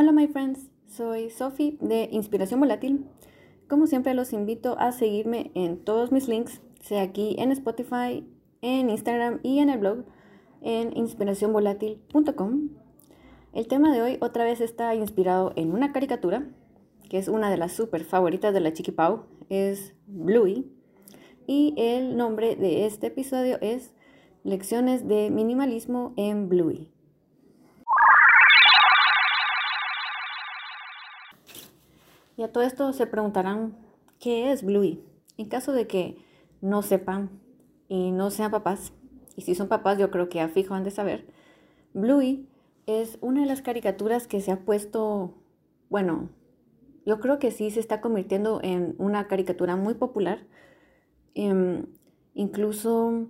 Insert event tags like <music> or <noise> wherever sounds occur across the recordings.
Hola my friends, soy Sophie de Inspiración Volátil. Como siempre los invito a seguirme en todos mis links, sea aquí en Spotify, en Instagram y en el blog en inspiracionvolátil.com. El tema de hoy otra vez está inspirado en una caricatura, que es una de las super favoritas de la Chiqui Pau, es Bluey. Y el nombre de este episodio es Lecciones de minimalismo en Bluey. Y a todo esto se preguntarán, ¿qué es Bluey? En caso de que no sepan y no sean papás, y si son papás yo creo que ya fijo han de saber, Bluey es una de las caricaturas que se ha puesto, bueno, yo creo que sí se está convirtiendo en una caricatura muy popular. Em, incluso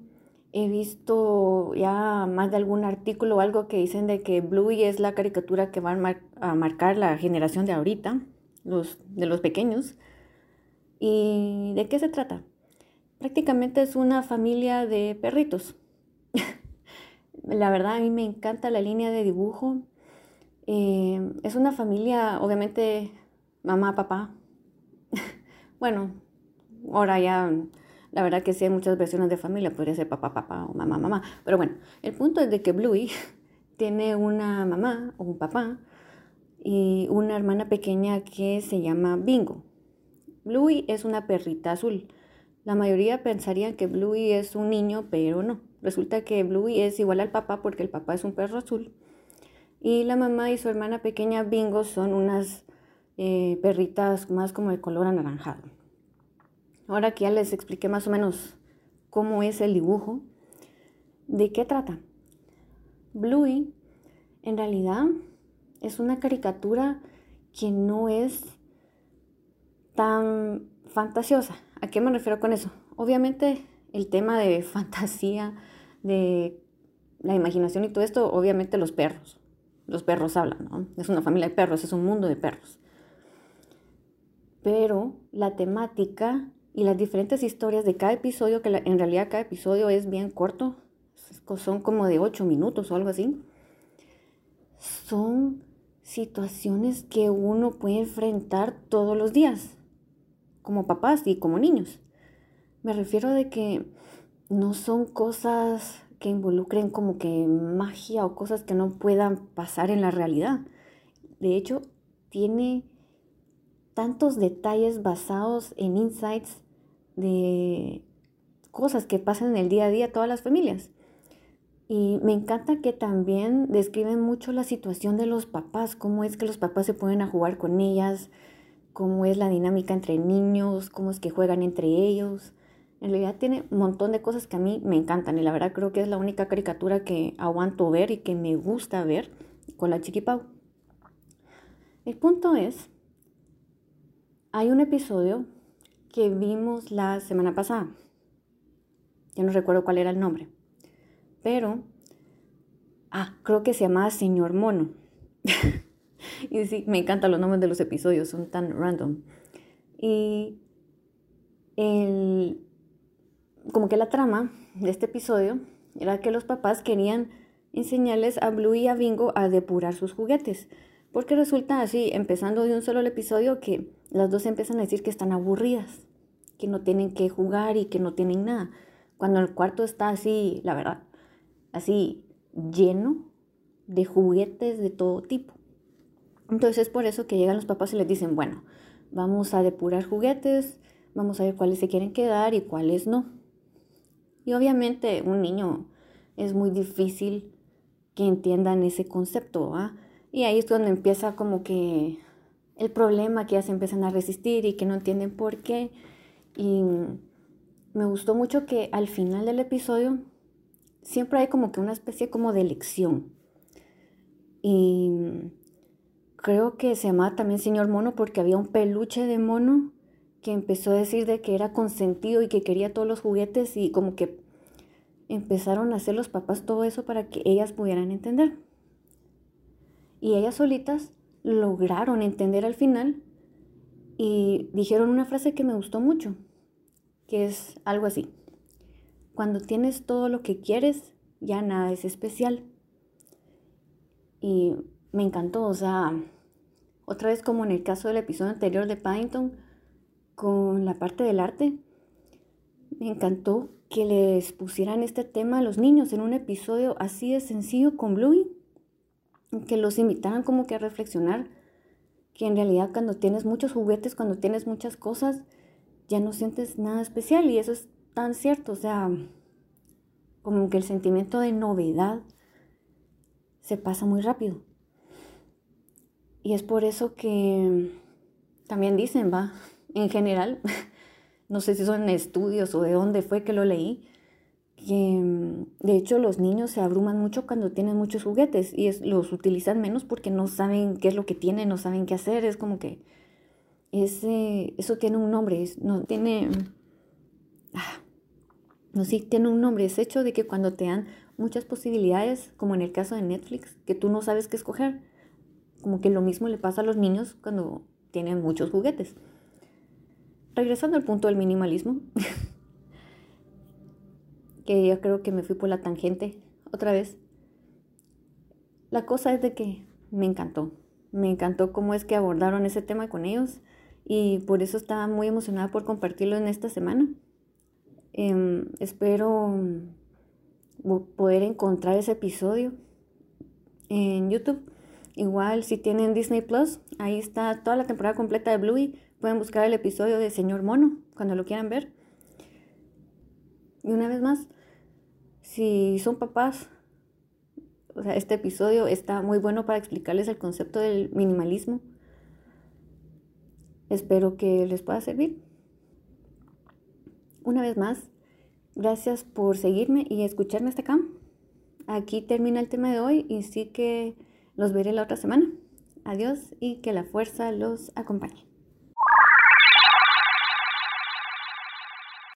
he visto ya más de algún artículo o algo que dicen de que Bluey es la caricatura que va a, marcar la generación de ahorita, los, de los pequeños. ¿Y de qué se trata? Prácticamente es una familia de perritos. <laughs> la verdad, a mí me encanta la línea de dibujo. Eh, es una familia, obviamente, mamá, papá. <laughs> bueno, ahora ya, la verdad que sí hay muchas versiones de familia, podría ser papá, papá o mamá, mamá. Pero bueno, el punto es de que Bluey <laughs> tiene una mamá o un papá y una hermana pequeña que se llama Bingo. Bluey es una perrita azul. La mayoría pensaría que Bluey es un niño, pero no. Resulta que Bluey es igual al papá porque el papá es un perro azul. Y la mamá y su hermana pequeña Bingo son unas eh, perritas más como de color anaranjado. Ahora que ya les expliqué más o menos cómo es el dibujo, ¿de qué trata? Bluey en realidad es una caricatura que no es tan fantasiosa. ¿A qué me refiero con eso? Obviamente el tema de <laughs> fantasía, de la imaginación y todo esto, obviamente los perros. Los perros hablan, ¿no? Es una familia de perros, es un mundo de perros. Pero la temática y las diferentes historias de cada episodio, que en realidad cada episodio es bien corto, son como de ocho minutos o algo así, son situaciones que uno puede enfrentar todos los días, como papás y como niños. Me refiero de que no son cosas que involucren como que magia o cosas que no puedan pasar en la realidad. De hecho, tiene tantos detalles basados en insights de cosas que pasan en el día a día todas las familias. Y me encanta que también describen mucho la situación de los papás, cómo es que los papás se pueden a jugar con ellas, cómo es la dinámica entre niños, cómo es que juegan entre ellos. En realidad tiene un montón de cosas que a mí me encantan y la verdad creo que es la única caricatura que aguanto ver y que me gusta ver con la Chiqui Pau. El punto es, hay un episodio que vimos la semana pasada. Ya no recuerdo cuál era el nombre pero, ah, creo que se llamaba Señor Mono. <laughs> y sí, me encantan los nombres de los episodios, son tan random. Y el, como que la trama de este episodio era que los papás querían enseñarles a Blue y a Bingo a depurar sus juguetes. Porque resulta así, empezando de un solo el episodio, que las dos empiezan a decir que están aburridas, que no tienen que jugar y que no tienen nada. Cuando el cuarto está así, la verdad, así lleno de juguetes de todo tipo. Entonces es por eso que llegan los papás y les dicen, bueno, vamos a depurar juguetes, vamos a ver cuáles se quieren quedar y cuáles no. Y obviamente un niño es muy difícil que entiendan ese concepto, Y ahí es donde empieza como que el problema que ya se empiezan a resistir y que no entienden por qué. Y me gustó mucho que al final del episodio siempre hay como que una especie como de lección. Y creo que se llamaba también señor mono porque había un peluche de mono que empezó a decir de que era consentido y que quería todos los juguetes y como que empezaron a hacer los papás todo eso para que ellas pudieran entender. Y ellas solitas lograron entender al final y dijeron una frase que me gustó mucho, que es algo así. Cuando tienes todo lo que quieres, ya nada es especial. Y me encantó, o sea, Otra vez como en el caso del episodio anterior de Paddington, con la parte del arte, me encantó que les pusieran este tema a los niños en un episodio así de sencillo con Bluey, que los invitaran como que a reflexionar que en realidad cuando tienes muchos juguetes, cuando tienes muchas cosas, ya no sientes nada especial y eso es tan cierto, o sea, como que el sentimiento de novedad se pasa muy rápido. Y es por eso que también dicen, va, en general, <laughs> no sé si son estudios o de dónde fue que lo leí, que mm, de hecho los niños se abruman mucho cuando tienen muchos juguetes y los utilizan menos porque no saben qué es lo que tienen, no saben qué hacer, es como que ese, eso tiene un nombre, no tiene, ah, no sí, tiene un nombre, es hecho de que cuando te dan muchas posibilidades, como en el caso de Netflix, que tú no sabes qué escoger, como que lo mismo le pasa a los niños cuando tienen muchos juguetes. Regresando al punto del minimalismo, <laughs> que yo creo que me fui por la tangente otra vez. La cosa es de que me encantó, me encantó cómo es que abordaron ese tema con ellos y por eso estaba muy emocionada por compartirlo en esta semana. Em, espero mm, poder encontrar ese episodio en YouTube. Igual si tienen Disney Plus, ahí está toda la temporada completa de Bluey. Pueden buscar el episodio de Señor Mono cuando lo quieran ver. Y una vez más, si son papás, o sea, este episodio está muy bueno para explicarles el concepto del minimalismo. Espero que les pueda servir. Una vez más, gracias por seguirme y escucharme hasta acá. Aquí termina el tema de hoy y sí que los veré la otra semana. Adiós y que la fuerza los acompañe.